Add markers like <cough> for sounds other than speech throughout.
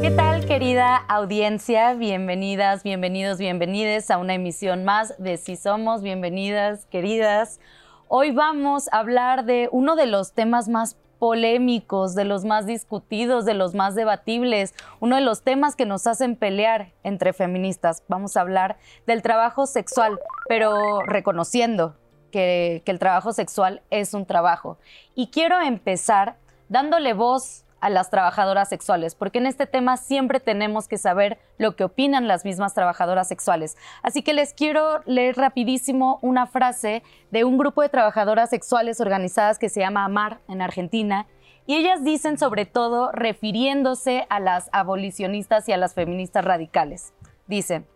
¿Qué tal, querida audiencia? Bienvenidas, bienvenidos, bienvenides a una emisión más de Sí Somos. Bienvenidas, queridas. Hoy vamos a hablar de uno de los temas más polémicos, de los más discutidos, de los más debatibles, uno de los temas que nos hacen pelear entre feministas. Vamos a hablar del trabajo sexual, pero reconociendo que, el trabajo sexual es un trabajo. Y quiero empezar dándole voz a las trabajadoras sexuales, porque en este tema siempre tenemos que saber lo que opinan las mismas trabajadoras sexuales. Así que les quiero leer rapidísimo una frase de un grupo de trabajadoras sexuales organizadas que se llama AMAR en Argentina, y ellas dicen sobre todo refiriéndose a las abolicionistas y a las feministas radicales. Dicen,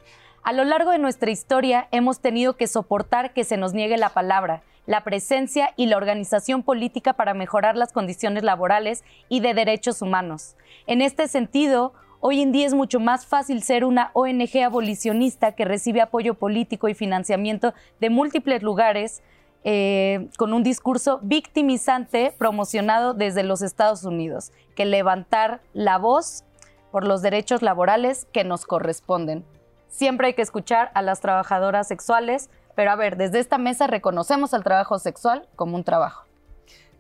a lo largo de nuestra historia hemos tenido que soportar que se nos niegue la palabra, la presencia y la organización política para mejorar las condiciones laborales y de derechos humanos. En este sentido, hoy en día es mucho más fácil ser una ONG abolicionista que recibe apoyo político y financiamiento de múltiples lugares eh, con un discurso victimizante promocionado desde los Estados Unidos, que levantar la voz por los derechos laborales que nos corresponden. Siempre hay que escuchar a las trabajadoras sexuales, pero a ver, desde esta mesa reconocemos al trabajo sexual como un trabajo.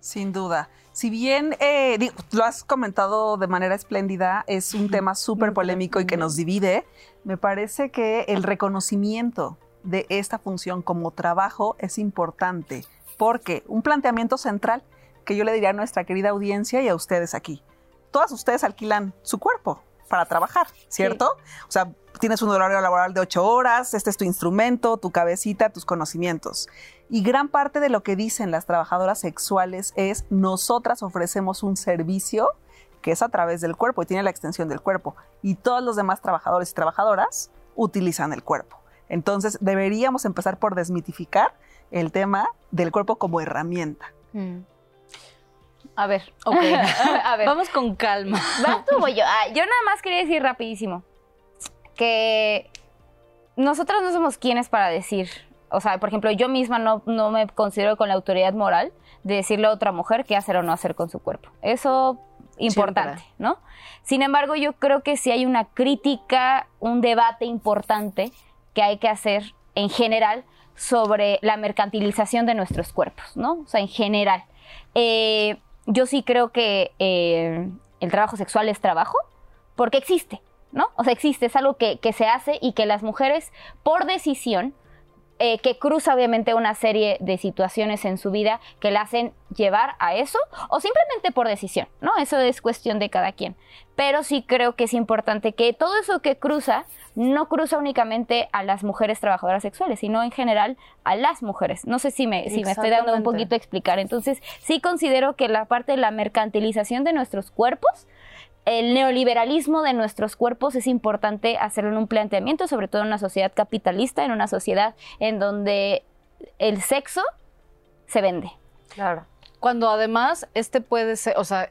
Sin duda. Si bien eh, lo has comentado de manera espléndida, es un tema súper polémico y que nos divide, me parece que el reconocimiento de esta función como trabajo es importante, porque un planteamiento central que yo le diría a nuestra querida audiencia y a ustedes aquí, todas ustedes alquilan su cuerpo para trabajar, ¿cierto? O sea, tienes un horario laboral de ocho horas, este es tu instrumento, tu cabecita, tus conocimientos. Y gran parte de lo que dicen las trabajadoras sexuales es, nosotras ofrecemos un servicio que es a través del cuerpo y tiene la extensión del cuerpo. Y todos los demás trabajadores y trabajadoras utilizan el cuerpo. Entonces, deberíamos empezar por desmitificar el tema del cuerpo como herramienta. Mm. A ver, ok. <laughs> a ver. <laughs> Vamos con calma. <laughs> Vas tú o yo. Ah, yo nada más quería decir rapidísimo que nosotras no somos quienes para decir, o sea, por ejemplo, yo misma no, no me considero con la autoridad moral de decirle a otra mujer qué hacer o no hacer con su cuerpo. Eso importante, ¿no? Sin embargo, yo creo que sí hay una crítica, un debate importante que hay que hacer en general sobre la mercantilización de nuestros cuerpos, ¿no? O sea, en general. Eh, yo sí creo que eh, el trabajo sexual es trabajo porque existe. ¿no? O sea, existe, es algo que, se hace y que las mujeres, por decisión, eh, que cruza obviamente una serie de situaciones en su vida que la hacen llevar a eso o simplemente por decisión, ¿no? Eso es cuestión de cada quien. Pero sí creo que es importante que todo eso que cruza no cruza únicamente a las mujeres trabajadoras sexuales, sino en general a las mujeres. No sé si me, si me estoy dando un poquito a explicar. Entonces, sí considero que la parte de la mercantilización de nuestros cuerpos el neoliberalismo de nuestros cuerpos es importante hacerlo en un planteamiento, sobre todo en una sociedad capitalista, en una sociedad en donde el sexo se vende. Claro. Cuando además este puede ser, o sea,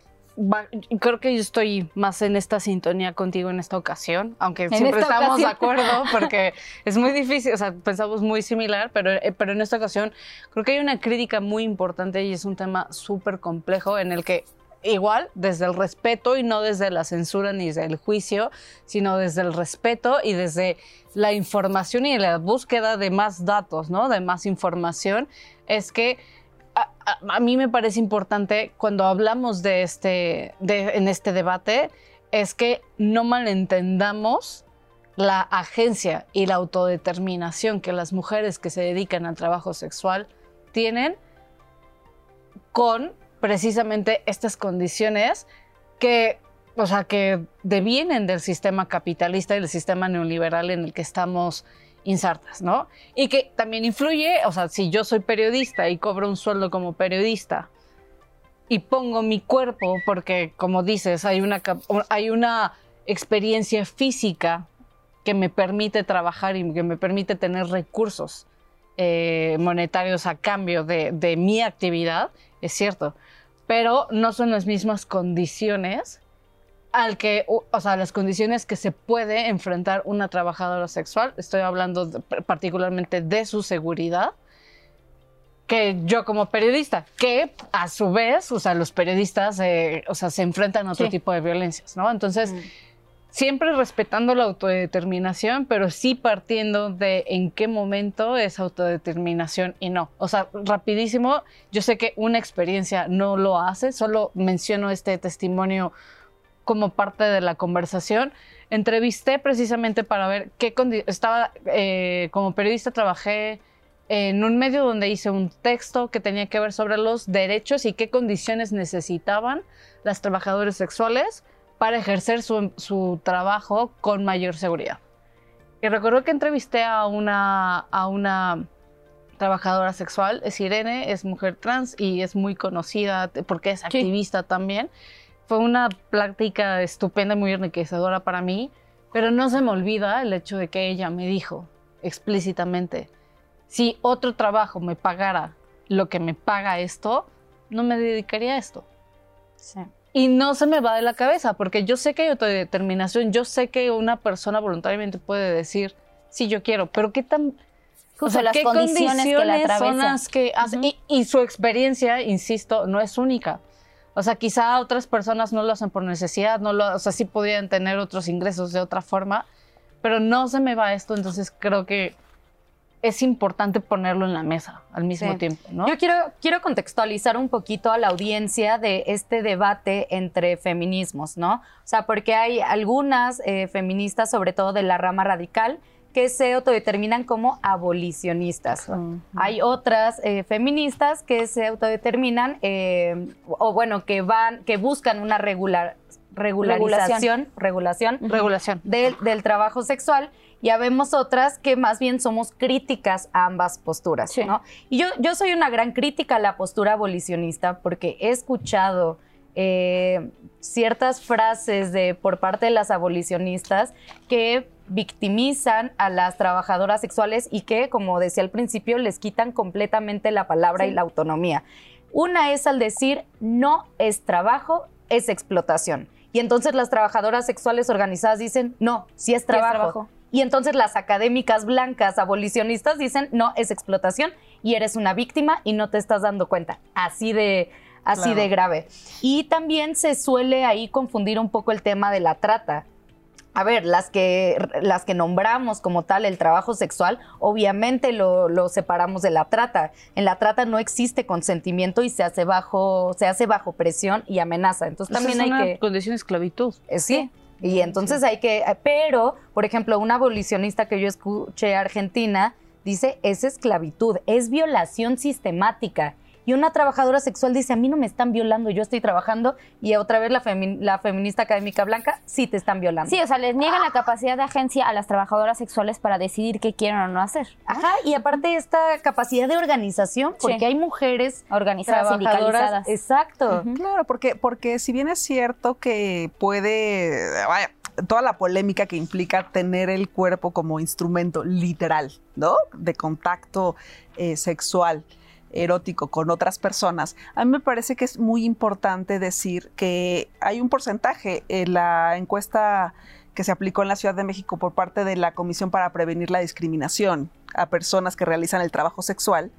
creo que yo estoy más en esta sintonía contigo en esta ocasión, aunque siempre estamos de acuerdo <laughs> porque es muy difícil, o sea, pensamos muy similar, pero, eh, pero en esta ocasión creo que hay una crítica muy importante y es un tema súper complejo en el que igual desde el respeto y no desde la censura ni desde el juicio, sino desde el respeto y desde la información y la búsqueda de más datos, ¿no? De más información, es que a, mí me parece importante cuando hablamos de este, en este debate, es que no malentendamos la agencia y la autodeterminación que las mujeres que se dedican al trabajo sexual tienen con precisamente estas condiciones que, o sea, que devienen del sistema capitalista y del sistema neoliberal en el que estamos insertas, ¿no? Y que también influye, o sea, si yo soy periodista y cobro un sueldo como periodista y pongo mi cuerpo, porque como dices, hay una, hay una experiencia física que me permite trabajar y que me permite tener recursos eh, monetarios a cambio de, de mi actividad, es cierto, pero no son las mismas condiciones al que, o sea, las condiciones que se puede enfrentar una trabajadora sexual, estoy hablando particularmente de su seguridad, que yo como periodista, que a su vez, o sea, los periodistas, eh, o sea, se enfrentan a otro tipo de violencias, ¿no? Entonces, mm. Siempre respetando la autodeterminación, pero sí partiendo de en qué momento es autodeterminación y no. O sea, rapidísimo, yo sé que una experiencia no lo hace, solo menciono este testimonio como parte de la conversación. Entrevisté precisamente para ver qué estaba, eh, como periodista trabajé en un medio donde hice un texto que tenía que ver sobre los derechos y qué condiciones necesitaban las trabajadoras sexuales para ejercer su, trabajo con mayor seguridad. Y recuerdo que entrevisté a una, a una trabajadora sexual, es Irene, es mujer trans y es muy conocida porque es activista también. Fue una plática estupenda, muy enriquecedora para mí, pero no se me olvida el hecho de que ella me dijo explícitamente, si otro trabajo me pagara lo que me paga esto, no me dedicaría a esto. Y no se me va de la cabeza, porque yo sé que hay autodeterminación, yo sé que una persona voluntariamente puede decir, sí, yo quiero, pero ¿qué tan... O sea, las ¿qué condiciones, que la son las que y, su experiencia, insisto, no es única. O sea, quizá otras personas no lo hacen por necesidad, no lo, o sea, sí podrían tener otros ingresos de otra forma, pero no se me va esto, entonces creo que es importante ponerlo en la mesa al mismo tiempo. ¿no? Yo quiero, quiero contextualizar un poquito a la audiencia de este debate entre feminismos, ¿no? O sea, porque hay algunas eh, feministas, sobre todo de la rama radical, que se autodeterminan como abolicionistas. Hay otras eh, feministas que se autodeterminan, eh, o bueno, que van, que buscan una regular, regularización, regulación, regulación, del trabajo sexual ya vemos otras que más bien somos críticas a ambas posturas, ¿no? Y yo, yo soy una gran crítica a la postura abolicionista porque he escuchado eh, ciertas frases de, por parte de las abolicionistas que victimizan a las trabajadoras sexuales y que, como decía al principio, les quitan completamente la palabra y la autonomía. Una es al decir no es trabajo, es explotación. Y entonces las trabajadoras sexuales organizadas dicen, no, sí es trabajo. Y entonces las académicas blancas abolicionistas dicen, no, es explotación y eres una víctima y no te estás dando cuenta. Así de, así de grave. Y también se suele ahí confundir un poco el tema de la trata. A ver, las que, las que nombramos como tal el trabajo sexual, obviamente lo, separamos de la trata. En la trata no existe consentimiento y se hace bajo, se hace bajo presión y amenaza. Entonces también hay que. Condición de esclavitud. Eh, sí. Y entonces hay que, pero, por ejemplo, una abolicionista que yo escuché argentina dice, es esclavitud, es violación sistemática. Y una trabajadora sexual dice, a mí no me están violando, yo estoy trabajando. Y otra vez la, la feminista académica blanca, sí te están violando. Sí, o sea, les niegan la capacidad de agencia a las trabajadoras sexuales para decidir qué quieren o no hacer. Ajá, y aparte esta capacidad de organización, porque hay mujeres organizadas, sindicalizadas. Exacto. Claro, porque, porque si bien es cierto que puede, vaya, toda la polémica que implica tener el cuerpo como instrumento literal, ¿no? De contacto eh, sexual erótico con otras personas, a mí me parece que es muy importante decir que hay un porcentaje en la encuesta que se aplicó en la Ciudad de México por parte de la Comisión para Prevenir la Discriminación a personas que realizan el trabajo sexual,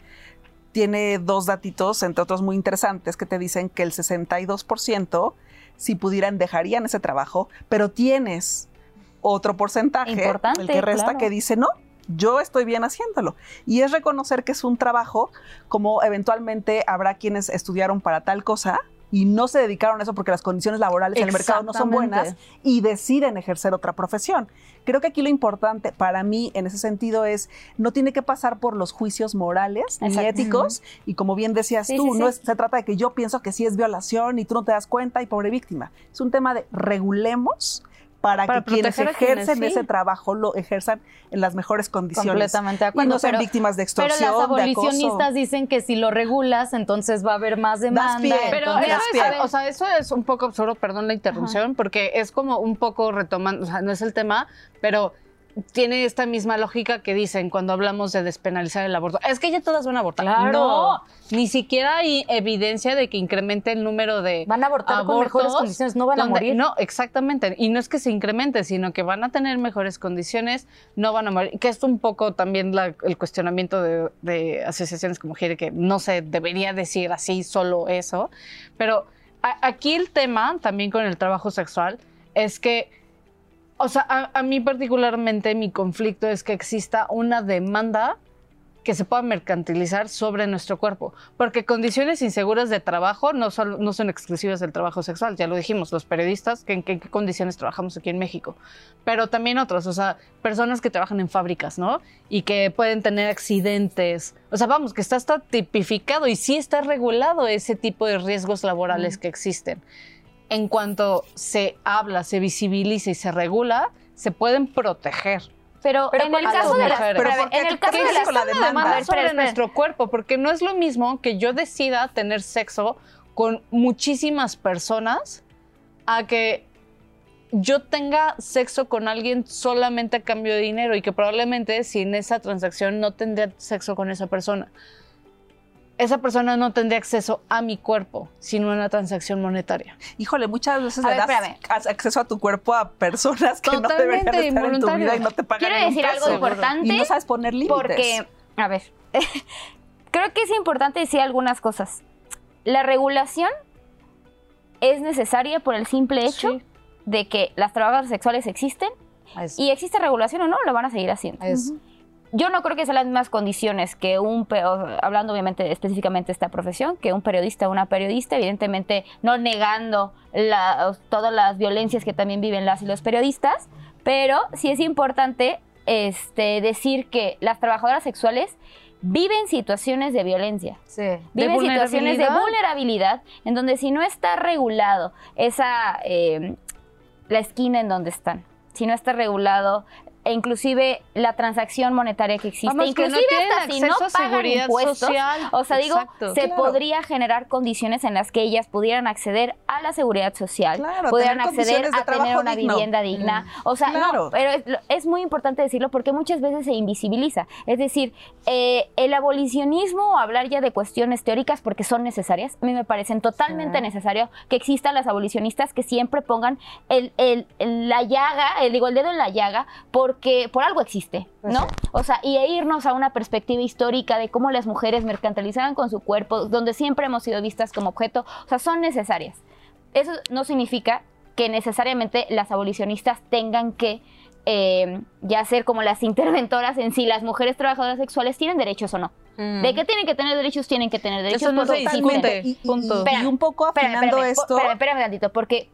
tiene dos datitos, entre otros muy interesantes, que te dicen que el 62%, si pudieran, dejarían ese trabajo, pero tienes otro porcentaje, el que resta, que dice no, yo estoy bien haciéndolo. Y es reconocer que es un trabajo, como eventualmente habrá quienes estudiaron para tal cosa y no se dedicaron a eso porque las condiciones laborales en el mercado no son buenas y deciden ejercer otra profesión. Creo que aquí lo importante para mí en ese sentido es no tiene que pasar por los juicios morales ni éticos y como bien decías tú, no se trata de que yo pienso que sí es violación y tú no te das cuenta y pobre víctima. Es un tema de regulemos para, que quienes ejercen ese trabajo lo ejerzan en las mejores condiciones. Completamente de acuerdo. Y no sean víctimas de extorsión, Pero las abolicionistas dicen que si lo regulas, entonces va a haber más demanda. pero eso es, o sea, eso es un poco absurdo, perdón la interrupción, porque es como un poco retomando, o sea, no es el tema, pero tiene esta misma lógica que dicen cuando hablamos de despenalizar el aborto. Es que ya todas van a abortar. Claro. No, ni siquiera hay evidencia de que incremente el número de Van a abortar con mejores condiciones, no van a morir. No, exactamente. Y no es que se incremente, sino que van a tener mejores condiciones, no van a morir. Que es un poco también la- el cuestionamiento de, de asociaciones como Gire, que no se debería decir así solo eso. Pero a- aquí el tema, también con el trabajo sexual, es que o sea, a, a mí particularmente mi conflicto es que exista una demanda que se pueda mercantilizar sobre nuestro cuerpo, porque condiciones inseguras de trabajo no son, no son exclusivas del trabajo sexual, ya lo dijimos, los periodistas, que en qué, qué condiciones trabajamos aquí en México, pero también otros, o sea, personas que trabajan en fábricas, ¿no? Y que pueden tener accidentes, o sea, vamos, que está, está tipificado y sí está regulado ese tipo de riesgos laborales que existen en cuanto se habla, se visibiliza y se regula, se pueden proteger. Pero, Pero en ¿cuál el caso de las, mujeres? Pero espérame, ¿por qué en el caso de las la demanda? Ver, sobre espera. nuestro cuerpo, porque no es lo mismo que yo decida tener sexo con muchísimas personas a que yo tenga sexo con alguien solamente a cambio de dinero y que probablemente sin esa transacción no tendría sexo con esa persona. Esa persona no tendría acceso a mi cuerpo sin una transacción monetaria. Híjole, muchas veces A le ver, das espérame. acceso a tu cuerpo a personas que no deberían estar en tu vida y no te pagan Quiero un decir algo importante. Y no sabes poner límites. Porque, a ver, <laughs> creo que es importante decir algunas cosas. La regulación es necesaria por el simple hecho Sí. de que las trabajadoras sexuales existen y existe regulación o no, lo van a seguir haciendo. Es- Yo no creo que sean las mismas condiciones que un, hablando obviamente específicamente de esta profesión, que un periodista o una periodista, evidentemente no negando la- todas las violencias que también viven las y los periodistas, pero sí es importante este, decir que las trabajadoras sexuales viven situaciones de violencia. Sí. Viven situaciones de vulnerabilidad. vulnerabilidad en donde si no está regulado esa eh, la esquina en donde están, si no está regulado e inclusive la transacción monetaria que existe, Vamos, que no inclusive hasta si no pagan impuestos, social. o sea, digo, Exacto. se Claro. podría generar condiciones en las que ellas pudieran acceder a la seguridad social, Claro, pudieran acceder a tener una digno. vivienda digna. O sea, Claro. no, pero es, es muy importante decirlo porque muchas veces se invisibiliza. Es decir, eh, el abolicionismo o hablar ya de cuestiones teóricas porque son necesarias, a mí me parecen totalmente Sí. necesario que existan las abolicionistas que siempre pongan el, el- el- la llaga, el, digo, el dedo en la llaga, porque por algo existe, Pues ¿no? sí. O sea, y e irnos a una perspectiva histórica de cómo las mujeres mercantilizaban con su cuerpo, donde siempre hemos sido vistas como objeto, o sea, son necesarias. Eso no significa que necesariamente las abolicionistas tengan que eh, ya ser como las interventoras en si las mujeres trabajadoras sexuales tienen derechos o no. ¿De qué tienen que tener derechos? Tienen que tener derechos. Eso no porque se discute. Y, y- y- Espérame, un poco Espérame, afinando espérame, esto. Espérame, espérame tantito, porque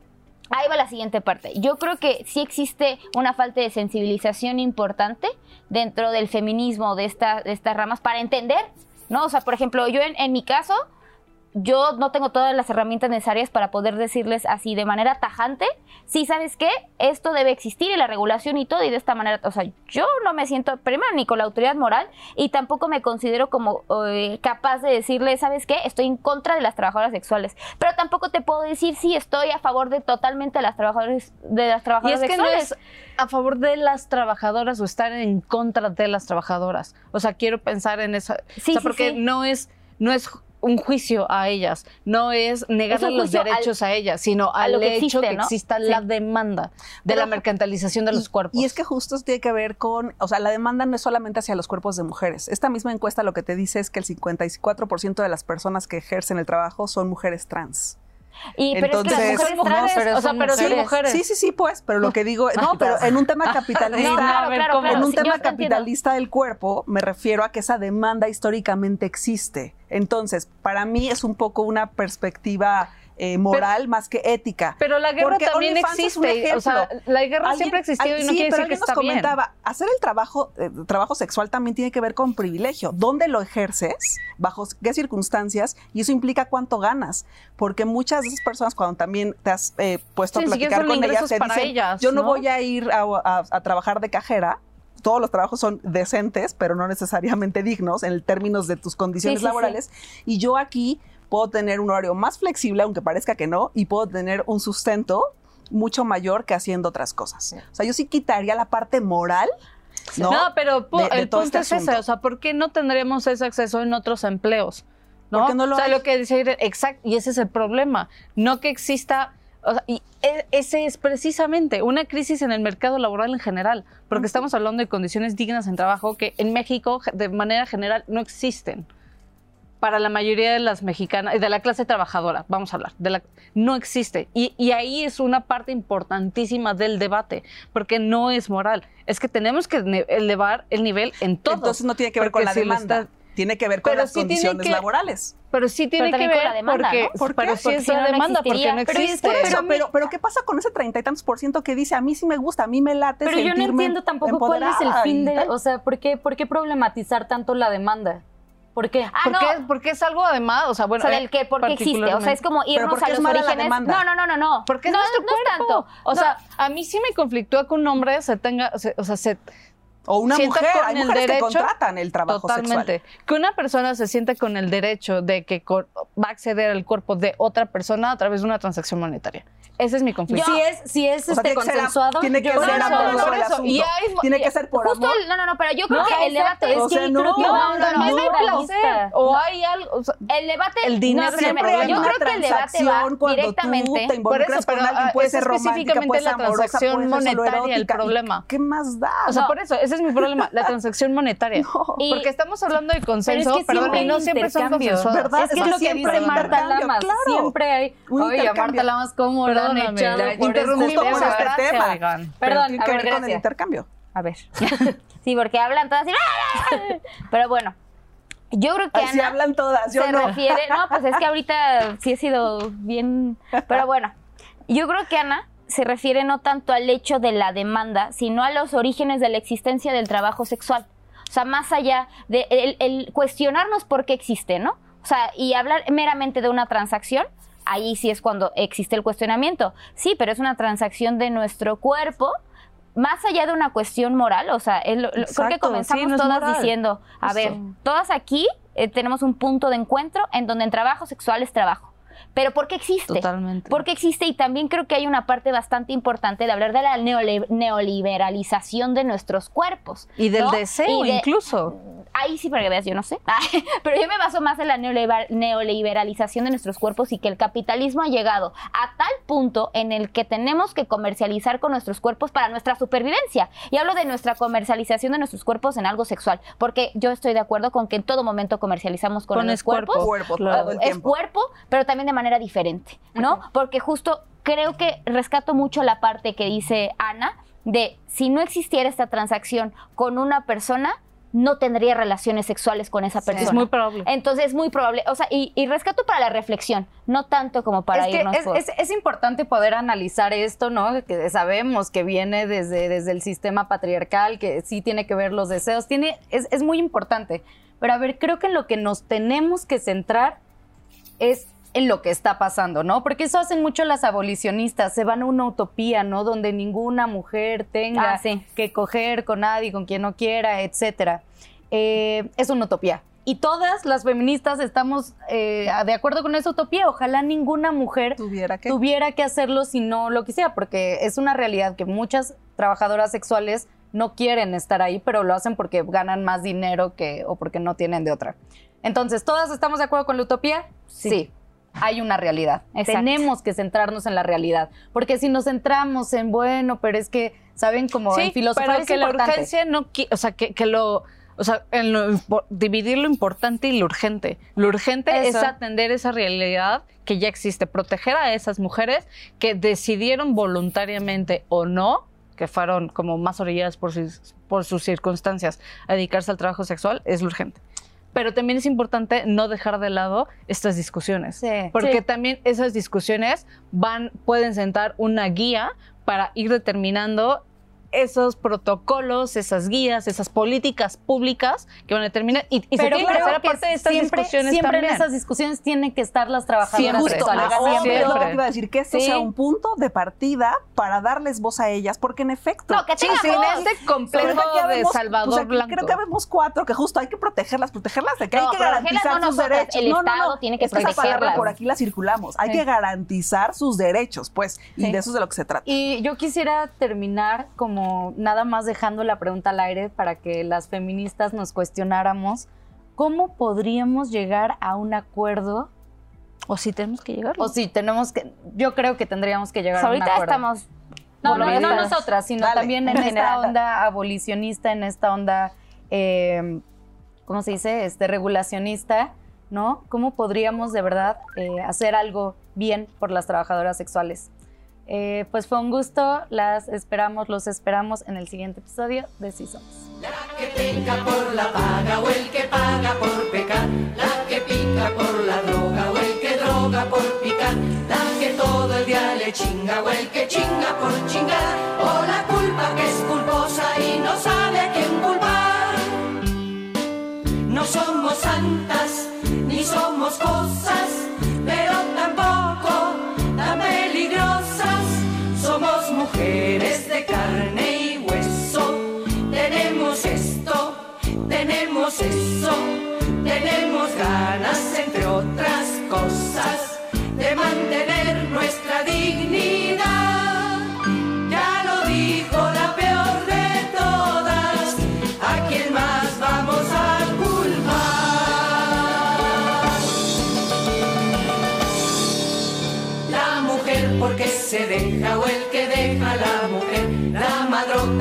ahí va la siguiente parte. Yo creo que sí existe una falta de sensibilización importante dentro del feminismo de, esta, de estas ramas para entender, ¿no? O sea, por ejemplo, yo en, en mi caso, yo no tengo todas las herramientas necesarias para poder decirles así de manera tajante, sí, ¿sabes qué? Esto debe existir y la regulación y todo, y de esta manera, o sea, yo no me siento, primero, ni con la autoridad moral, y tampoco me considero como eh, capaz de decirle, ¿sabes qué? Estoy en contra de las trabajadoras sexuales, pero tampoco te puedo decir, sí, estoy a favor de totalmente las trabajadoras, de las Y trabajadoras es que no sexuales. es a favor de las trabajadoras o estar en contra de las trabajadoras. O sea, quiero pensar en eso. Sí, o sea, sí, porque sí. no es, no es un juicio a ellas, no es negarle Es los al- derechos a ellas, sino al lo que hecho existe, que ¿no? exista Sí. la demanda de Pero- la mercantilización de los cuerpos. Y es que justo tiene que ver con, o sea, la demanda no es solamente hacia los cuerpos de mujeres. Esta misma encuesta lo que te dice es que el 54% de las personas que ejercen el trabajo son mujeres trans. Y, pero Entonces, es que las mujeres o sea, son pero son mujeres. mujeres. Sí, sí, sí, pues, pero lo que digo, no, pero en un tema capitalista, No, en un tema entiendo. capitalista del cuerpo, me refiero a que esa demanda históricamente existe. Entonces, para mí es un poco una perspectiva eh, moral más que ética. Pero la guerra Porque también existe. O sea, la guerra Alguien- siempre ha existido al- y no sí, quiere pero decir que alguien nos está bien. comentaba, hacer el trabajo, eh, trabajo sexual también tiene que ver con privilegio. ¿Dónde lo ejerces? ¿Bajo qué circunstancias? Y eso implica cuánto ganas. Porque muchas de esas personas, cuando también te has eh, puesto Sí, a platicar con ellas, te dicen, ellas, yo no, ¿no? voy a ir a, a- a trabajar de cajera. Todos los trabajos son decentes, pero no necesariamente dignos en términos de tus condiciones Sí, sí, sí. laborales. Y yo aquí puedo tener un horario más flexible, aunque parezca que no, y puedo tener un sustento mucho mayor que haciendo otras cosas. O sea, yo sí quitaría la parte moral ¿no? pero el punto este es ese, o sea, ¿por qué no tendríamos ese acceso en otros empleos? ¿no? No lo o sea, hay. lo que dice exacto, y ese es el problema, no que exista o sea, y e, ese es precisamente una crisis en el mercado laboral en general, porque estamos hablando de condiciones dignas en trabajo que en México de manera general no existen para la mayoría de las mexicanas, de la clase trabajadora, vamos a hablar, de la, no existe. Y, y, ahí es una parte importantísima del debate, porque no es moral. Es que tenemos que elevar el nivel en todo. Entonces no tiene que ver con la demanda. tiene que ver con las condiciones laborales. Pero sí tiene que ver con la demanda, porque, ¿no? ¿Por pero sí es la demanda, porque no existe. Pero, eso, pero, pero, ¿qué pasa con ese treinta y tantos por ciento que dice a mí sí me gusta, a mí me late Pero yo no entiendo tampoco cuál es el fin de, o sea, ¿por qué, ¿por qué problematizar tanto la demanda? ¿Por qué? Ah, porque, no. porque es algo además, o sea, bueno, o sea, del que porque existe, o sea, es como irnos a los orígenes. No, no, no, no, no. Porque no, es nuestro no cuerpo. tanto. O sea, a mí sí me conflictúa que un hombre se tenga, o sea, se o una mujer, con hay el mujeres derecho, que contratan el trabajo totalmente, sexual. Que una persona se siente con el derecho de que va a acceder al cuerpo de otra persona a través de una transacción monetaria. Ese es mi conflicto. si es, si es O sea, este tiene que ser- consensuado, tiene que ser no, no, amoroso no, por el eso. asunto. Y hay- tiene que ser por Justo, amor. el- no, no, no, pero yo creo No, que el debate es o sea, que no, creo que no, No, una también hay placer. O hay algo. o sea, el debate El dinero no, es Siempre hay yo una creo que el debate va transacción directamente te por eso, pero con alguien, ah, puede es ser romántica, específicamente puede ser la amorosa, transacción puede ser solo monetaria el erótica. ¿Y problema. ¿Qué más da? O sea, No. por eso, ese es mi problema, la transacción monetaria. <laughs> Y- Porque estamos hablando de consenso, Pero es que perdón, siempre y no siempre son. ¿Verdad? Es que es lo que siempre dice hay Marta intercambio, Lamas. claro. Siempre hay. Un Oye. Marta Lamas, ¿cómo la han echado la por este tema? este oigan. Perdón, tiene a que ver, ver con el intercambio. A ver. <laughs> Sí, porque hablan todas así. <laughs> Pero bueno, yo creo que Así Ana hablan todas, yo se no. refiere. No, pues es que ahorita sí he sido bien. Pero bueno, yo creo que Ana se refiere no tanto al hecho de la demanda, sino a los orígenes de la existencia del trabajo sexual. O sea, más allá de el, el cuestionarnos por qué existe, ¿no? O sea, y hablar meramente de una transacción, ahí sí es cuando existe el cuestionamiento. Sí, pero es una transacción de nuestro cuerpo, más allá de una cuestión moral. O sea, es lo- lo- creo que comenzamos sí, no es todas moral. diciendo, a ver, todas aquí eh, tenemos un punto de encuentro en donde en trabajo sexual es trabajo. Pero ¿por qué existe? Totalmente. ¿Por qué existe? Y también creo que hay una parte bastante importante de hablar de la neoliberalización de nuestros cuerpos. Y del ¿no? deseo Y de- incluso. Ahí sí, para que veas, yo no sé. <laughs> Pero yo me baso más en la neoliber- neoliberalización de nuestros cuerpos y que el capitalismo ha llegado a tal punto en el que tenemos que comercializar con nuestros cuerpos para nuestra supervivencia. Y hablo de nuestra comercialización de nuestros cuerpos en algo sexual, porque yo estoy de acuerdo con que en todo momento comercializamos con Pones los cuerpos. Cuerpo, todo el Es tiempo. cuerpo, pero también de manera diferente, ¿no? Porque justo creo que rescato mucho la parte que dice Ana de si no existiera esta transacción con una persona, no tendría relaciones sexuales con esa persona. Es muy probable. Entonces es muy probable, o sea, y, y rescato para la reflexión, no tanto como para es que irnos es, por- es- es importante poder analizar esto, ¿no? Que sabemos que viene desde, desde el sistema patriarcal, que sí tiene que ver los deseos, tiene, es, es muy importante. Pero a ver, creo que en lo que nos tenemos que centrar es en lo que está pasando, ¿no? Porque eso hacen mucho las abolicionistas, se van a una utopía, ¿no? Donde ninguna mujer tenga Ah, sí. que coger con nadie, con quien no quiera, etcétera. Eh, es una utopía. Y todas las feministas estamos eh, de acuerdo con esa utopía. Ojalá ninguna mujer Tuviera que. tuviera que hacerlo si no lo quisiera, porque es una realidad que muchas trabajadoras sexuales no quieren estar ahí, pero lo hacen porque ganan más dinero que o porque no tienen de otra. Entonces, ¿todas estamos de acuerdo con la utopía? Sí. Hay una realidad. Exacto. Tenemos que centrarnos en la realidad. Porque si nos centramos en, bueno, pero es que, ¿saben? Como en filosofía pero es que la urgencia no, o sea, que, que lo, o sea, en lo dividir lo importante y lo urgente. Lo urgente Eso. es atender esa realidad que ya existe, proteger a esas mujeres que decidieron voluntariamente o no, que fueron como más orilladas por sus, por sus circunstancias a dedicarse al trabajo sexual, es lo urgente. Pero también es importante no dejar de lado estas discusiones. Sí. Porque Sí. también esas discusiones van, pueden sentar una guía para ir determinando esos protocolos, esas guías, esas políticas públicas que van a determinar y, y se Pero tienen que hacer aparte de estas siempre, discusiones siempre también. en esas discusiones tienen que estar las trabajadoras Siempre. Justo, sexuales. agarré Siempre. lo que iba a decir, que esto Sí. sea un punto de partida para darles voz a ellas, porque en efecto. No, que Sí, tenga sin voz. este Pero complejo es que de habemos- Salvador pues aquí Blanco. Creo que vemos cuatro que justo hay que protegerlas, protegerlas de que No, hay que garantizar no sus nosotras, derechos. el no, no, Estado no. tiene que es que esa palabra protegerlas. por aquí la circulamos. Hay Sí. que garantizar sus derechos, pues, y Sí. de eso es de lo que se trata. Y yo quisiera terminar como como nada más dejando la pregunta al aire para que las feministas nos cuestionáramos, ¿cómo podríamos llegar a un acuerdo? O si tenemos que llegar. O si tenemos que, yo creo que tendríamos que llegar a un acuerdo. ahorita estamos... No, no, no nosotras, sino también en <laughs> esta onda abolicionista, en esta onda, eh, ¿cómo se dice? Este, regulacionista, ¿no? ¿Cómo podríamos de verdad eh, hacer algo bien por las trabajadoras sexuales? Eh, pues fue un gusto, las esperamos, los esperamos en el siguiente episodio de Sí Somos. La que pica por la paga o el que paga por pecar, la que pica por la droga o el que droga por picar, la que todo el día le chinga o el que chinga por chingar, o la culpa que es culposa y no sabe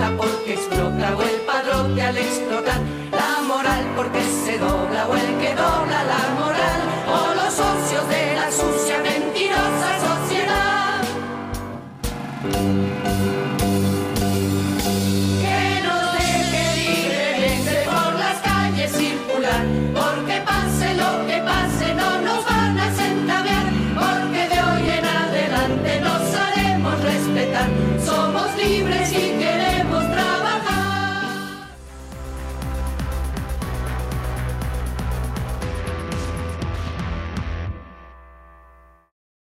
madrota porque explota o